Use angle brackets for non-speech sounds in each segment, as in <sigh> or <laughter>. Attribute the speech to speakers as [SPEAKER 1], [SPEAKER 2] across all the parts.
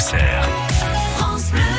[SPEAKER 1] Auxerre.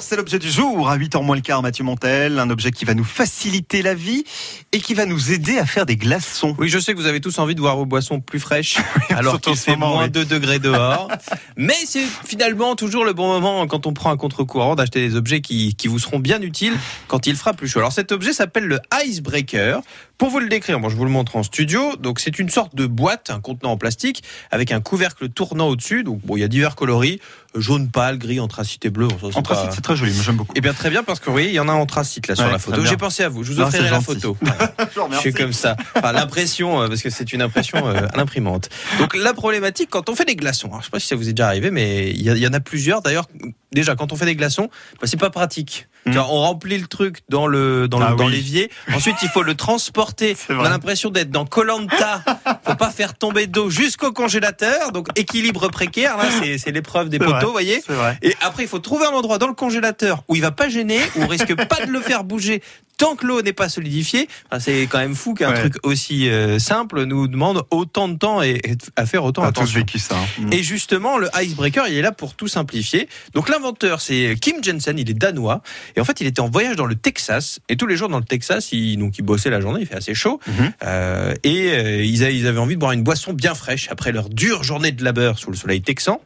[SPEAKER 2] C'est l'objet du jour, à 8h moins le quart, Mathieu Montel, un objet qui va nous faciliter la vie et qui va nous aider à faire des glaçons.
[SPEAKER 3] Oui, je sais que vous avez tous envie de voir vos boissons plus fraîches, <laughs> alors qu'il fait
[SPEAKER 2] moment,
[SPEAKER 3] moins
[SPEAKER 2] oui.
[SPEAKER 3] 2 degrés dehors. <laughs> Mais c'est finalement toujours le bon moment quand on prend un contre-courant d'acheter des objets qui, qui vous seront bien utiles quand il fera plus chaud. Alors cet objet s'appelle le Icebreaker. Pour vous le décrire, bon, je vous le montre en studio. Donc c'est une sorte de boîte, un contenant en plastique avec un couvercle tournant au-dessus. Donc bon, il y a divers coloris, jaune pâle, gris, anthracite et bleu.
[SPEAKER 2] Anthracite, très joli, j'aime beaucoup.
[SPEAKER 3] Eh bien très bien parce que oui, il y en a en anthracite là sur
[SPEAKER 2] Ouais,
[SPEAKER 3] la photo. J'ai pensé à vous. Je vous offrirai la photo. <laughs>
[SPEAKER 2] Je
[SPEAKER 3] suis comme ça. Enfin, l'impression, euh, parce que c'est une impression euh, à l'imprimante. Donc, la problématique, quand on fait des glaçons, alors, je sais pas si ça vous est déjà arrivé, mais il y, a- il y en a plusieurs. D'ailleurs, déjà, quand on fait des glaçons, bah, c'est pas pratique.
[SPEAKER 2] Mm.
[SPEAKER 3] Vois, On remplit le truc dans le dans, le-
[SPEAKER 2] Ah
[SPEAKER 3] dans
[SPEAKER 2] oui.
[SPEAKER 3] l'évier. Ensuite, il faut le transporter. On a l'impression d'être dans Colanta. Faut pas faire tomber d'eau jusqu'au congélateur. Donc, équilibre précaire. Là, c'est c'est l'épreuve des
[SPEAKER 2] C'est
[SPEAKER 3] poteaux, vous voyez. Et après, il faut trouver un endroit dans le congélateur où il va pas gêner, où on risque pas de le faire bouger tant que l'eau n'est pas solidifiée. Enfin, c'est quand même fou qu'un
[SPEAKER 2] Ouais.
[SPEAKER 3] truc aussi euh, simple nous demande autant de temps et, et à faire autant attention.
[SPEAKER 2] vécu ça. hein.
[SPEAKER 3] Et justement, le icebreaker, il est là pour tout simplifier. Donc l'inventeur, c'est Kim Jensen, il est danois. Et en fait, il était en voyage dans le Texas. Et tous les jours dans le Texas, il, donc, il bossait la journée, il fait assez chaud.
[SPEAKER 2] Mhm.
[SPEAKER 3] Euh, et euh, ils, a- ils avaient envie de boire une boisson bien fraîche après leur dure journée de labeur sous le soleil texan.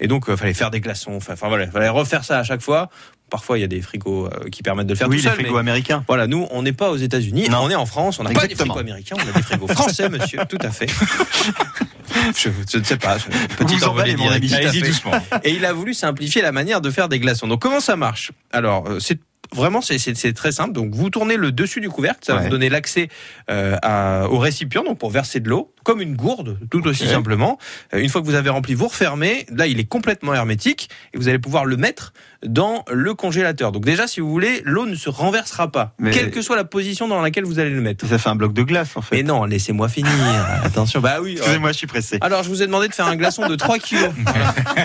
[SPEAKER 3] Et donc, il fallait faire des glaçons. Enfin, enfin, voilà, il fallait refaire ça à chaque fois. Parfois, il y a des frigos euh, qui permettent de le faire
[SPEAKER 2] oui,
[SPEAKER 3] tout
[SPEAKER 2] les
[SPEAKER 3] seul. mais-
[SPEAKER 2] frigos américains.
[SPEAKER 3] voilà, nous, on n'est pas aux États-Unis, on est en France, on n'a pas des frigos américains, on a des frigos <laughs> français, monsieur, tout à fait. <laughs> Je, je ne sais pas, petit
[SPEAKER 2] Vous emballez,
[SPEAKER 3] envolé
[SPEAKER 2] mon ami.
[SPEAKER 3] direct.
[SPEAKER 4] Allez-y doucement.
[SPEAKER 3] Et il a voulu simplifier la manière de faire des glaçons. Donc comment ça marche? Alors euh, c'est Vraiment, c'est- très simple. Donc, vous tournez le dessus du couvercle, ça va vous donner l'accès euh, au récipient, donc pour verser de l'eau, comme une gourde, tout aussi simplement. Euh, une fois que vous avez rempli, vous refermez. Là, il est complètement hermétique et vous allez pouvoir le mettre dans le congélateur. Donc déjà, si vous voulez, l'eau ne se renversera pas,
[SPEAKER 2] Mais-
[SPEAKER 3] quelle que soit la position dans laquelle vous allez le mettre.
[SPEAKER 2] Ça fait un bloc de glace en fait.
[SPEAKER 3] Mais non, laissez-moi finir. <laughs> Attention. Bah oui.
[SPEAKER 2] Excusez-moi, je suis pressé.
[SPEAKER 3] Alors, je vous ai demandé de faire un glaçon de 3 kilos. <laughs>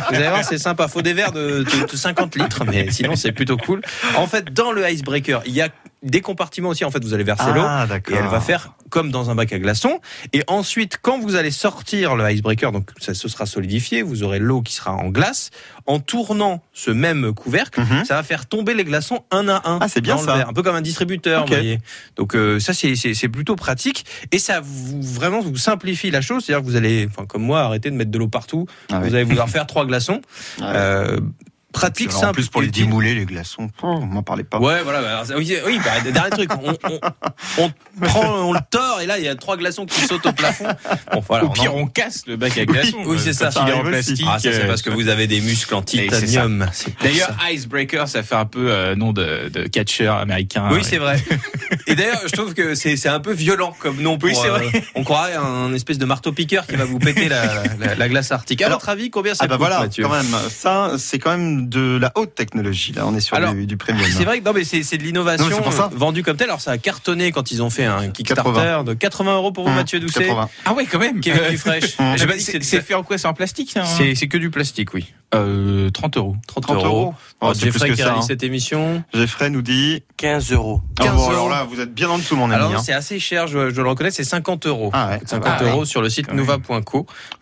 [SPEAKER 3] Vous allez voir, c'est sympa. Faut des verres de, de- de 50 litres, mais sinon, c'est plutôt cool. En fait, dans le icebreaker, il y a des compartiments aussi. En fait, vous allez verser l'eau.
[SPEAKER 2] Ah,
[SPEAKER 3] Et
[SPEAKER 2] d'accord.
[SPEAKER 3] elle va faire comme dans un bac à glaçons. Et ensuite, quand vous allez sortir le icebreaker, donc ça se sera solidifié, vous aurez l'eau qui sera en glace. En tournant ce même couvercle,
[SPEAKER 2] Mhm.
[SPEAKER 3] ça va faire tomber les glaçons un à un.
[SPEAKER 2] Ah, c'est bien ça.
[SPEAKER 3] un peu comme un distributeur, vous voyez. Donc euh, ça, c'est- plutôt pratique et ça vous vraiment vous simplifie la chose. C'est-à-dire que vous allez, enfin comme moi, arrêter de mettre de l'eau partout.
[SPEAKER 2] Ah oui.
[SPEAKER 3] Vous allez vouloir <laughs> faire trois glaçons.
[SPEAKER 2] Ah.
[SPEAKER 3] Euh, pratique, simple.
[SPEAKER 2] en plus pour les démouler les glaçons, on m'en parlait pas.
[SPEAKER 3] Ouais, voilà. bah, oui, bah, dernier truc. On, on, on <laughs> prend, on le tord et là, il y a trois glaçons qui sautent au plafond. <laughs> Bon, voilà.
[SPEAKER 4] Au
[SPEAKER 3] on
[SPEAKER 4] pire,
[SPEAKER 3] en-
[SPEAKER 4] on casse le bac à glaçons.
[SPEAKER 3] Oui, c'est ça.
[SPEAKER 4] Quand il est en
[SPEAKER 2] arrive aussi.
[SPEAKER 4] plastique.
[SPEAKER 3] Ah, ça, c'est
[SPEAKER 4] euh,
[SPEAKER 3] parce que vous avez des muscles en titanium.
[SPEAKER 4] D'ailleurs. Icebreaker, ça fait un peu euh, nom de, de catcher américain.
[SPEAKER 3] Oui, c'est vrai. <laughs> Et d'ailleurs, je trouve que c'est c'est un peu violent comme nom. Pour,
[SPEAKER 4] Oui, c'est vrai.
[SPEAKER 3] euh, <laughs> on croirait un espèce de marteau piqueur qui va vous péter la, la- la glace arctique. À
[SPEAKER 2] Alors-
[SPEAKER 3] votre avis, combien ça
[SPEAKER 2] Ah bah
[SPEAKER 3] coûte,
[SPEAKER 2] voilà,
[SPEAKER 3] Mathieu
[SPEAKER 2] quand même. Ça, c'est quand même de la haute technologie. Là, on est sur
[SPEAKER 3] Alors,
[SPEAKER 2] du, du premium.
[SPEAKER 3] C'est vrai que non, mais c'est c'est de l'innovation
[SPEAKER 2] Non, mais c'est pour ça.
[SPEAKER 3] euh, vendue comme telle. Alors ça a cartonné quand ils ont fait un Kickstarter
[SPEAKER 2] 80.
[SPEAKER 3] de 80 euros pour vous,
[SPEAKER 2] Mmh,
[SPEAKER 3] Mathieu Doucet.
[SPEAKER 2] 80.
[SPEAKER 4] Ah ouais, quand même.
[SPEAKER 3] Kevin Dufresne. <laughs>
[SPEAKER 2] Mmh.
[SPEAKER 4] C'est fait en quoi? C'est en plastique hein?
[SPEAKER 3] C'est que du plastique, oui.
[SPEAKER 4] euh, 30 euros.
[SPEAKER 3] 30,
[SPEAKER 2] 30 euros. Oh,
[SPEAKER 3] Oh,
[SPEAKER 2] c'est plus
[SPEAKER 3] Jeffrey
[SPEAKER 2] que
[SPEAKER 3] qui
[SPEAKER 2] ça. hein.
[SPEAKER 3] cette émission.
[SPEAKER 2] Jeffrey nous dit
[SPEAKER 1] 15 euros.
[SPEAKER 2] Ah
[SPEAKER 3] 15
[SPEAKER 2] bon,
[SPEAKER 3] euros.
[SPEAKER 2] alors là, vous êtes bien en dessous, mon ami.
[SPEAKER 3] Alors
[SPEAKER 2] hein.
[SPEAKER 3] c'est assez cher, je, je le reconnais, c'est 50 euros.
[SPEAKER 2] Ah ouais.
[SPEAKER 3] 50
[SPEAKER 4] Ah ouais.
[SPEAKER 3] euros sur le site nouva.co.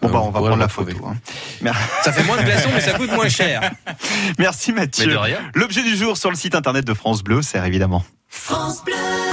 [SPEAKER 2] Bon, bah,
[SPEAKER 3] Euh,
[SPEAKER 2] on va prendre la photo. hein. <laughs>
[SPEAKER 3] Ça fait moins de glaçons, mais ça coûte moins cher. <laughs>
[SPEAKER 2] Merci Mathieu. L'objet du jour sur le site internet de France Bleu, c'est évidemment.
[SPEAKER 5] France Bleu.